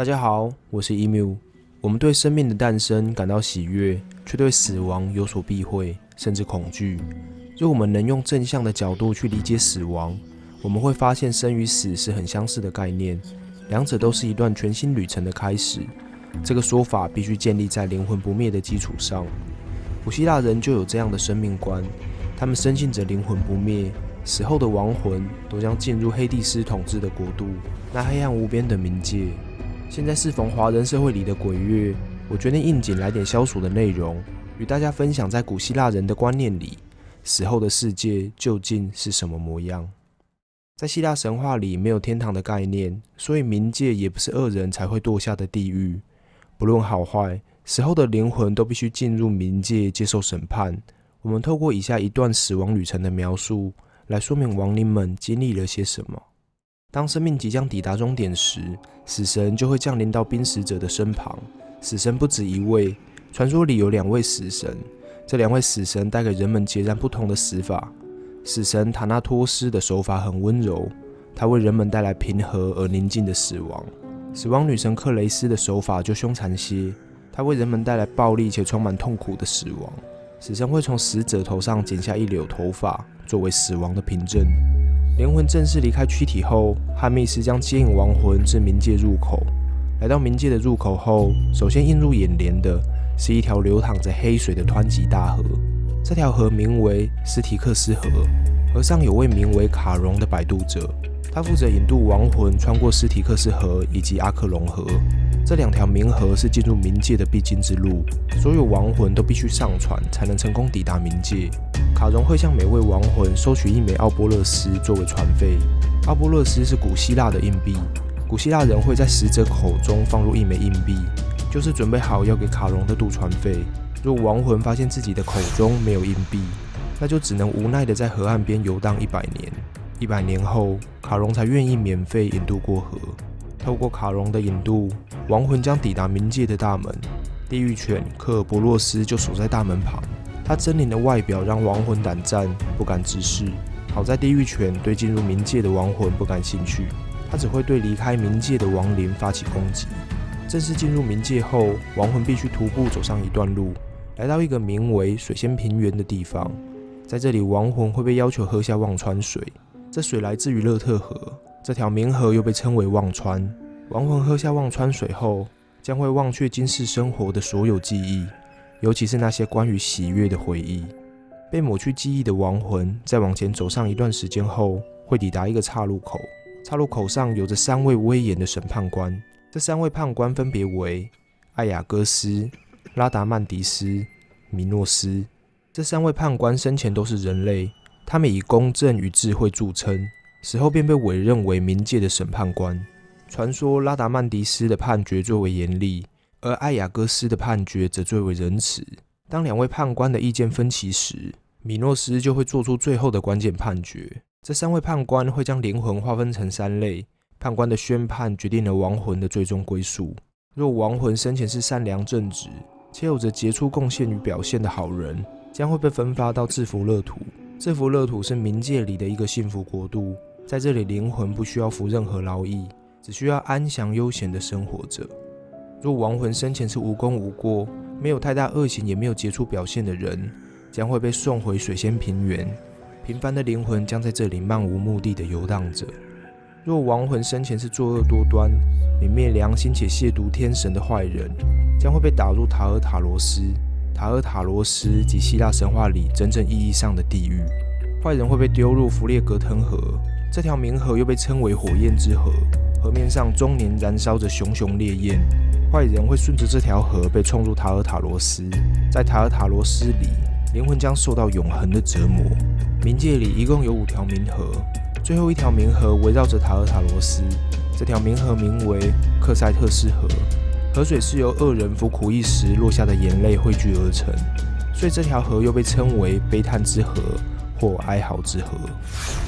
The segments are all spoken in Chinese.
大家好，我是 emu。我们对生命的诞生感到喜悦，却对死亡有所避讳，甚至恐惧。若我们能用正向的角度去理解死亡，我们会发现生与死是很相似的概念，两者都是一段全新旅程的开始。这个说法必须建立在灵魂不灭的基础上。古希腊人就有这样的生命观，他们深信着灵魂不灭，死后的亡魂都将进入黑帝斯统治的国度，那黑暗无边的冥界。现在适逢华人社会里的鬼月，我决定应景来点消暑的内容，与大家分享在古希腊人的观念里，死后的世界究竟是什么模样。在希腊神话里，没有天堂的概念，所以冥界也不是恶人才会堕下的地狱。不论好坏，死后的灵魂都必须进入冥界接受审判。我们透过以下一段死亡旅程的描述，来说明亡灵们经历了些什么。当生命即将抵达终点时，死神就会降临到濒死者的身旁。死神不止一位，传说里有两位死神。这两位死神带给人们截然不同的死法。死神塔纳托斯的手法很温柔，他为人们带来平和而宁静的死亡。死亡女神克雷斯的手法就凶残些，她为人们带来暴力且充满痛苦的死亡。死神会从死者头上剪下一绺头发，作为死亡的凭证。灵魂正式离开躯体后，汉密斯将接引亡魂至冥界入口。来到冥界的入口后，首先映入眼帘的是一条流淌着黑水的湍急大河。这条河名为斯提克斯河，河上有位名为卡戎的摆渡者，他负责引渡亡魂穿过斯提克斯河以及阿克隆河。这两条冥河是进入冥界的必经之路，所有亡魂都必须上船才能成功抵达冥界。卡戎会向每位亡魂收取一枚奥波勒斯作为船费。奥波勒斯是古希腊的硬币，古希腊人会在死者口中放入一枚硬币，就是准备好要给卡戎的渡船费。若亡魂发现自己的口中没有硬币，那就只能无奈的在河岸边游荡一百年。一百年后，卡戎才愿意免费引渡过河。透过卡戎的引渡，亡魂将抵达冥界的大门。地狱犬科尔伯洛斯就守在大门旁。他狰狞的外表让亡魂胆战，不敢直视。好在地狱犬对进入冥界的亡魂不感兴趣，他只会对离开冥界的亡灵发起攻击。正式进入冥界后，亡魂必须徒步走上一段路，来到一个名为水仙平原的地方。在这里，亡魂会被要求喝下忘川水，这水来自于勒特河，这条冥河又被称为忘川。亡魂喝下忘川水后，将会忘却今世生活的所有记忆。尤其是那些关于喜悦的回忆，被抹去记忆的亡魂，在往前走上一段时间后，会抵达一个岔路口。岔路口上有着三位威严的审判官，这三位判官分别为艾雅戈斯、拉达曼迪斯、米诺斯。这三位判官生前都是人类，他们以公正与智慧著称，死后便被委任为冥界的审判官。传说拉达曼迪斯的判决最为严厉。而艾雅戈斯的判决则最为仁慈。当两位判官的意见分歧时，米诺斯就会做出最后的关键判决。这三位判官会将灵魂划分成三类，判官的宣判决定了亡魂的最终归宿。若亡魂生前是善良正直且有着杰出贡献与表现的好人，将会被分发到制服乐土。制服乐土是冥界里的一个幸福国度，在这里灵魂不需要服任何劳役，只需要安详悠闲的生活着。若亡魂生前是无功无过、没有太大恶行、也没有杰出表现的人，将会被送回水仙平原。平凡的灵魂将在这里漫无目的的游荡着。若亡魂生前是作恶多端、泯灭良心且亵渎天神的坏人，将会被打入塔尔塔罗斯。塔尔塔罗斯及希腊神话里真正意义上的地狱。坏人会被丢入弗列格腾河，这条冥河又被称为火焰之河，河面上终年燃烧着熊熊烈焰。坏人会顺着这条河被冲入塔尔塔罗斯，在塔尔塔罗斯里，灵魂将受到永恒的折磨。冥界里一共有五条冥河，最后一条冥河围绕着塔尔塔罗斯。这条冥河名为克塞特斯河，河水是由恶人服苦役时落下的眼泪汇聚而成，所以这条河又被称为悲叹之河或哀嚎之河。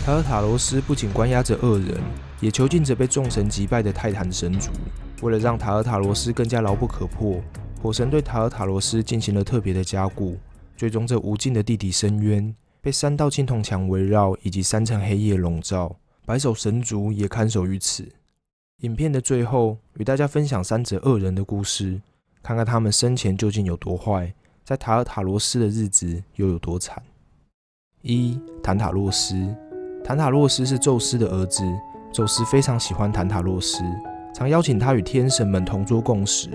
塔尔塔罗斯不仅关押着恶人，也囚禁着被众神击败的泰坦神族。为了让塔尔塔罗斯更加牢不可破，火神对塔尔塔罗斯进行了特别的加固。最终，这无尽的地底深渊被三道青铜墙围绕，以及三层黑夜笼罩。白手神族也看守于此。影片的最后，与大家分享三则恶人的故事，看看他们生前究竟有多坏，在塔尔塔罗斯的日子又有多惨。一坦塔洛斯，坦塔洛斯是宙斯的儿子，宙斯非常喜欢坦塔洛斯，常邀请他与天神们同桌共食。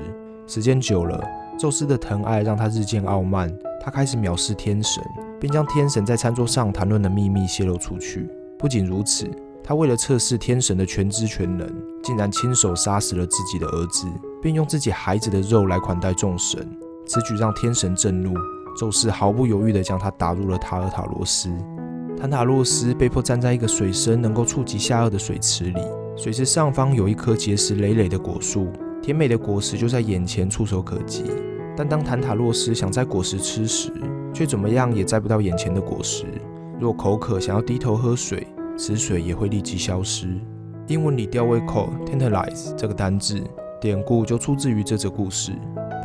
时间久了，宙斯的疼爱让他日渐傲慢，他开始藐视天神，并将天神在餐桌上谈论的秘密泄露出去。不仅如此，他为了测试天神的全知全能，竟然亲手杀死了自己的儿子，并用自己孩子的肉来款待众神。此举让天神震怒。宙斯毫不犹豫地将他打入了塔尔塔罗斯。坦塔洛斯被迫站在一个水深能够触及下颚的水池里，水池上方有一棵结实累累的果树，甜美的果实就在眼前，触手可及。但当坦塔洛斯想摘果实吃时，却怎么样也摘不到眼前的果实。若口渴想要低头喝水，死水也会立即消失。英文里吊胃口 （tantalize） 这个单字典故就出自于这则故事。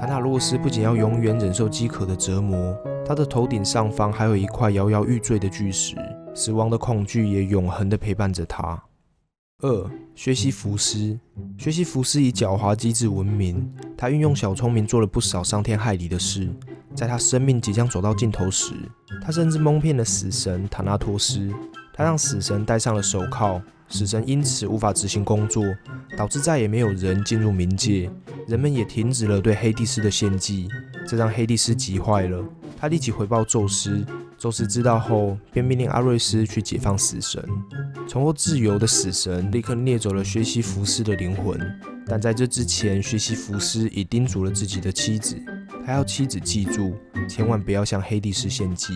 坦塔洛斯不仅要永远忍受饥渴的折磨，他的头顶上方还有一块摇摇欲坠的巨石，死亡的恐惧也永恒地陪伴着他。二、薛西弗斯。薛西弗斯以狡猾机智闻名，他运用小聪明做了不少伤天害理的事。在他生命即将走到尽头时，他甚至蒙骗了死神塔纳托斯，他让死神戴上了手铐。死神因此无法执行工作，导致再也没有人进入冥界，人们也停止了对黑帝斯的献祭，这让黑帝斯急坏了。他立即回报宙斯，宙斯知道后便命令阿瑞斯去解放死神。重获自由的死神立刻掠走了薛西弗斯的灵魂，但在这之前，薛西弗斯已叮嘱了自己的妻子，他要妻子记住，千万不要向黑帝斯献祭。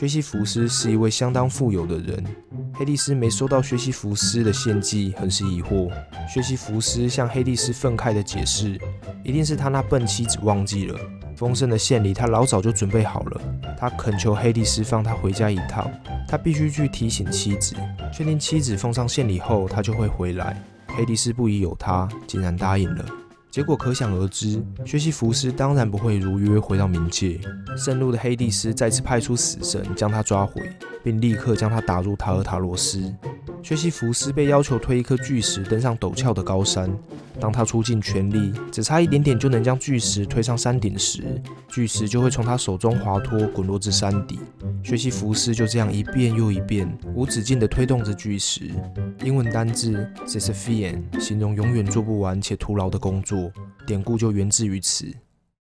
学习福斯是一位相当富有的人。黑蒂斯没收到学习福斯的献祭，很是疑惑。学习福斯向黑蒂斯愤慨地解释，一定是他那笨妻子忘记了丰盛的献礼，他老早就准备好了。他恳求黑蒂斯放他回家一趟，他必须去提醒妻子，确定妻子奉上献礼后，他就会回来。黑蒂斯不疑有他，竟然答应了。结果可想而知，学习弗斯当然不会如约回到冥界。盛怒的黑帝斯再次派出死神将他抓回。并立刻将他打入塔尔塔罗斯。学习弗斯被要求推一颗巨石登上陡峭的高山。当他出尽全力，只差一点点就能将巨石推上山顶时，巨石就会从他手中滑脱，滚落至山底。薛西弗斯就这样一遍又一遍，无止境地推动着巨石。英文单字 Sisyphean 形容永远做不完且徒劳的工作，典故就源自于此。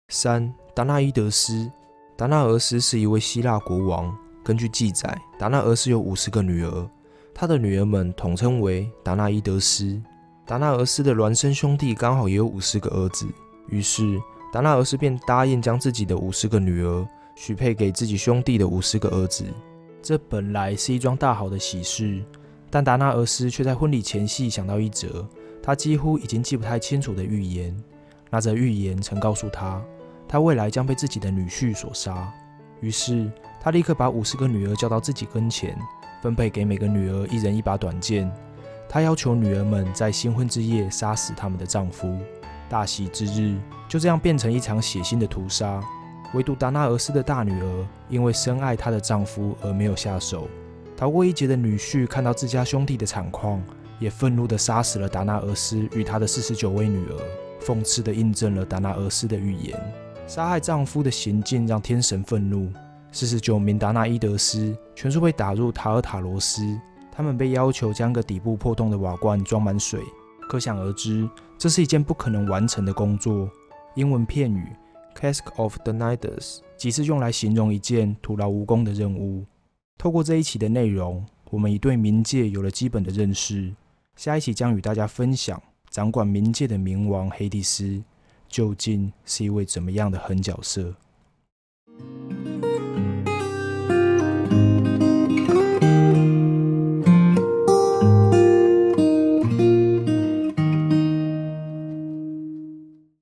三达纳伊德斯，达纳俄斯是一位希腊国王。根据记载，达纳俄斯有五十个女儿，他的女儿们统称为达纳伊德斯。达纳俄斯的孪生兄弟刚好也有五十个儿子，于是达纳俄斯便答应将自己的五十个女儿许配给自己兄弟的五十个儿子。这本来是一桩大好的喜事，但达纳俄斯却在婚礼前夕想到一则他几乎已经记不太清楚的预言。那则预言曾告诉他，他未来将被自己的女婿所杀。于是。他立刻把五十个女儿叫到自己跟前，分配给每个女儿一人一把短剑。他要求女儿们在新婚之夜杀死他们的丈夫。大喜之日就这样变成一场血腥的屠杀。唯独达纳俄斯的大女儿因为深爱她的丈夫而没有下手。逃过一劫的女婿看到自家兄弟的惨况，也愤怒地杀死了达纳俄斯与他的四十九位女儿，讽刺地印证了达纳俄斯的预言。杀害丈夫的行径让天神愤怒。四十九名达纳伊德斯全数被打入塔尔塔罗斯，他们被要求将个底部破洞的瓦罐装满水。可想而知，这是一件不可能完成的工作。英文片语 “cask of the niders” 即是用来形容一件徒劳无功的任务。透过这一期的内容，我们已对冥界有了基本的认识。下一期将与大家分享掌管冥界的冥王黑帝斯究竟是一位怎么样的狠角色。